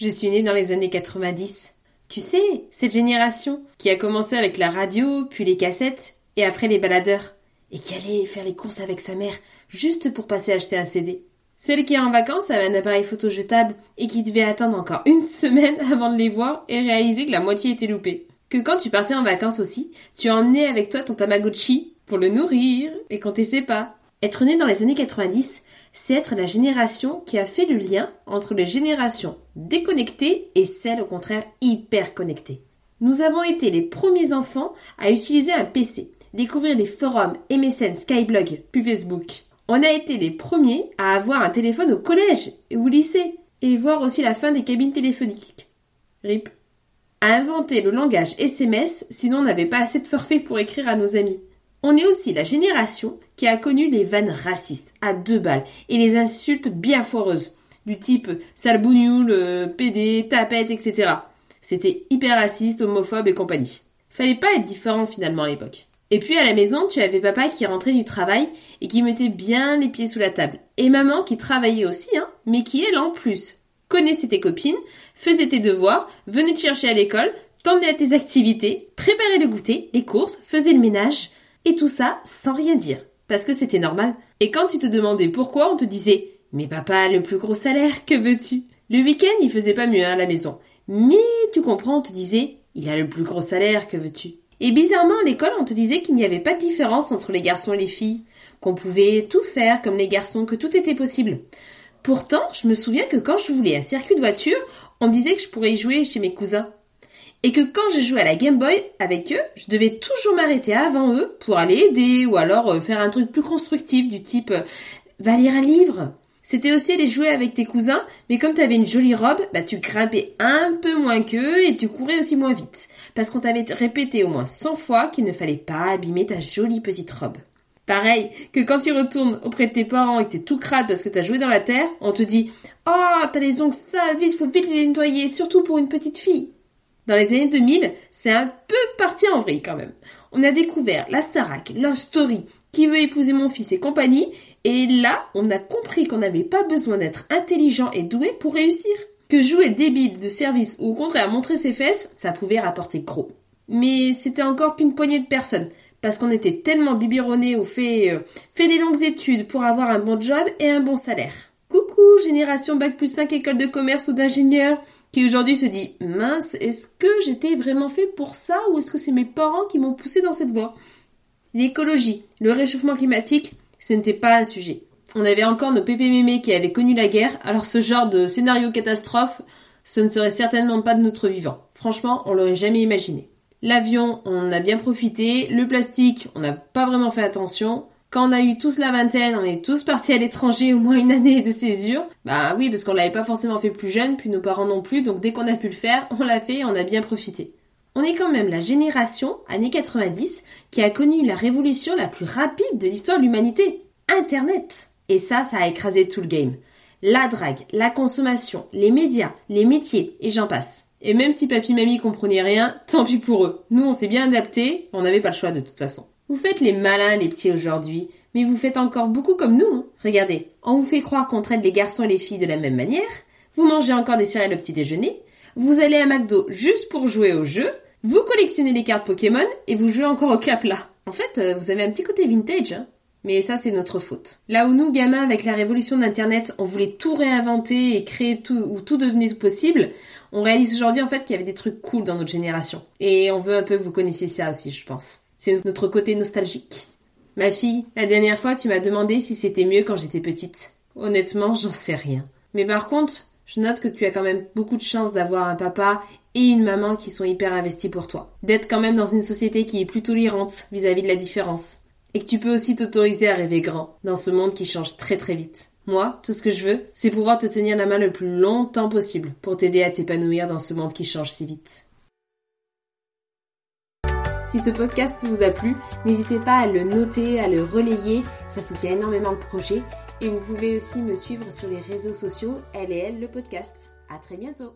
Je suis née dans les années 90. Tu sais, cette génération qui a commencé avec la radio, puis les cassettes, et après les baladeurs, et qui allait faire les courses avec sa mère juste pour passer acheter un CD. Celle qui est en vacances avait un appareil photo jetable et qui devait attendre encore une semaine avant de les voir et réaliser que la moitié était loupée. Que quand tu partais en vacances aussi, tu emmenais avec toi ton Tamagotchi pour le nourrir et quand sait pas. Être né dans les années 90, c'est être la génération qui a fait le lien entre les générations déconnectées et celles au contraire hyper connectées. Nous avons été les premiers enfants à utiliser un PC, découvrir les forums, MSN, Skyblog, puis Facebook. On a été les premiers à avoir un téléphone au collège ou au lycée, et voir aussi la fin des cabines téléphoniques. RIP. À inventer le langage SMS, sinon on n'avait pas assez de forfaits pour écrire à nos amis. On est aussi la génération qui a connu les vannes racistes à deux balles et les insultes bien foireuses, du type sale bougnoule, PD, tapette, etc. C'était hyper raciste, homophobe et compagnie. Fallait pas être différent finalement à l'époque. Et puis à la maison, tu avais papa qui rentrait du travail et qui mettait bien les pieds sous la table. Et maman qui travaillait aussi, hein, mais qui elle en plus connaissait tes copines, faisait tes devoirs, venait te chercher à l'école, t'emmenait à tes activités, préparait le goûter, les courses, faisait le ménage, et tout ça sans rien dire, parce que c'était normal. Et quand tu te demandais pourquoi, on te disait Mais papa le plus gros salaire, que veux-tu? Le week-end, il faisait pas mieux hein, à la maison. Mais tu comprends, on te disait Il a le plus gros salaire, que veux-tu? Et bizarrement, à l'école, on te disait qu'il n'y avait pas de différence entre les garçons et les filles, qu'on pouvait tout faire comme les garçons, que tout était possible. Pourtant, je me souviens que quand je voulais un circuit de voiture, on me disait que je pourrais y jouer chez mes cousins et que quand je jouais à la Game Boy avec eux, je devais toujours m'arrêter avant eux pour aller aider ou alors euh, faire un truc plus constructif du type euh, va lire un livre. C'était aussi aller jouer avec tes cousins, mais comme tu avais une jolie robe, bah tu grimpais un peu moins qu'eux et tu courais aussi moins vite. Parce qu'on t'avait répété au moins 100 fois qu'il ne fallait pas abîmer ta jolie petite robe. Pareil, que quand tu retournes auprès de tes parents et que t'es tout crade parce que t'as joué dans la terre, on te dit Oh, t'as les ongles sales, vite, faut vite les nettoyer, surtout pour une petite fille. Dans les années 2000, c'est un peu parti en vrille quand même. On a découvert la Starac, Love Story, Qui veut épouser mon fils et compagnie, et là, on a compris qu'on n'avait pas besoin d'être intelligent et doué pour réussir. Que jouer débile de service ou au contraire montrer ses fesses, ça pouvait rapporter gros. Mais c'était encore qu'une poignée de personnes, parce qu'on était tellement biberonnés au fait, euh, fait des longues études pour avoir un bon job et un bon salaire. Coucou, génération bac plus 5 école de commerce ou d'ingénieur, qui aujourd'hui se dit mince, est-ce que j'étais vraiment fait pour ça ou est-ce que c'est mes parents qui m'ont poussé dans cette voie? L'écologie, le réchauffement climatique, ce n'était pas un sujet. On avait encore nos pépé mémés qui avaient connu la guerre, alors ce genre de scénario catastrophe, ce ne serait certainement pas de notre vivant. Franchement, on l'aurait jamais imaginé. L'avion, on a bien profité. Le plastique, on n'a pas vraiment fait attention. Quand on a eu tous la vingtaine, on est tous partis à l'étranger au moins une année de césure. Bah oui, parce qu'on l'avait pas forcément fait plus jeune, puis nos parents non plus, donc dès qu'on a pu le faire, on l'a fait et on a bien profité. On est quand même la génération, années 90, qui a connu la révolution la plus rapide de l'histoire de l'humanité. Internet. Et ça, ça a écrasé tout le game. La drague, la consommation, les médias, les métiers, et j'en passe. Et même si papy mamie comprenaient rien, tant pis pour eux. Nous, on s'est bien adapté, on n'avait pas le choix de toute façon. Vous faites les malins, les petits aujourd'hui, mais vous faites encore beaucoup comme nous. Hein. Regardez, on vous fait croire qu'on traite les garçons et les filles de la même manière, vous mangez encore des céréales au petit déjeuner, vous allez à McDo juste pour jouer au jeu, vous collectionnez les cartes Pokémon et vous jouez encore au cap là. En fait, euh, vous avez un petit côté vintage, hein. Mais ça, c'est notre faute. Là où nous, gamins, avec la révolution d'Internet, on voulait tout réinventer et créer tout, où tout devenait possible, on réalise aujourd'hui, en fait, qu'il y avait des trucs cool dans notre génération. Et on veut un peu que vous connaissiez ça aussi, je pense. C'est notre côté nostalgique. Ma fille, la dernière fois, tu m'as demandé si c'était mieux quand j'étais petite. Honnêtement, j'en sais rien. Mais par contre, je note que tu as quand même beaucoup de chance d'avoir un papa et une maman qui sont hyper investies pour toi. D'être quand même dans une société qui est plus tolérante vis-à-vis de la différence. Et que tu peux aussi t'autoriser à rêver grand dans ce monde qui change très très vite. Moi, tout ce que je veux, c'est pouvoir te tenir la main le plus longtemps possible pour t'aider à t'épanouir dans ce monde qui change si vite. Si ce podcast vous a plu, n'hésitez pas à le noter, à le relayer, ça soutient énormément le projet. Et vous pouvez aussi me suivre sur les réseaux sociaux, elle le podcast. À très bientôt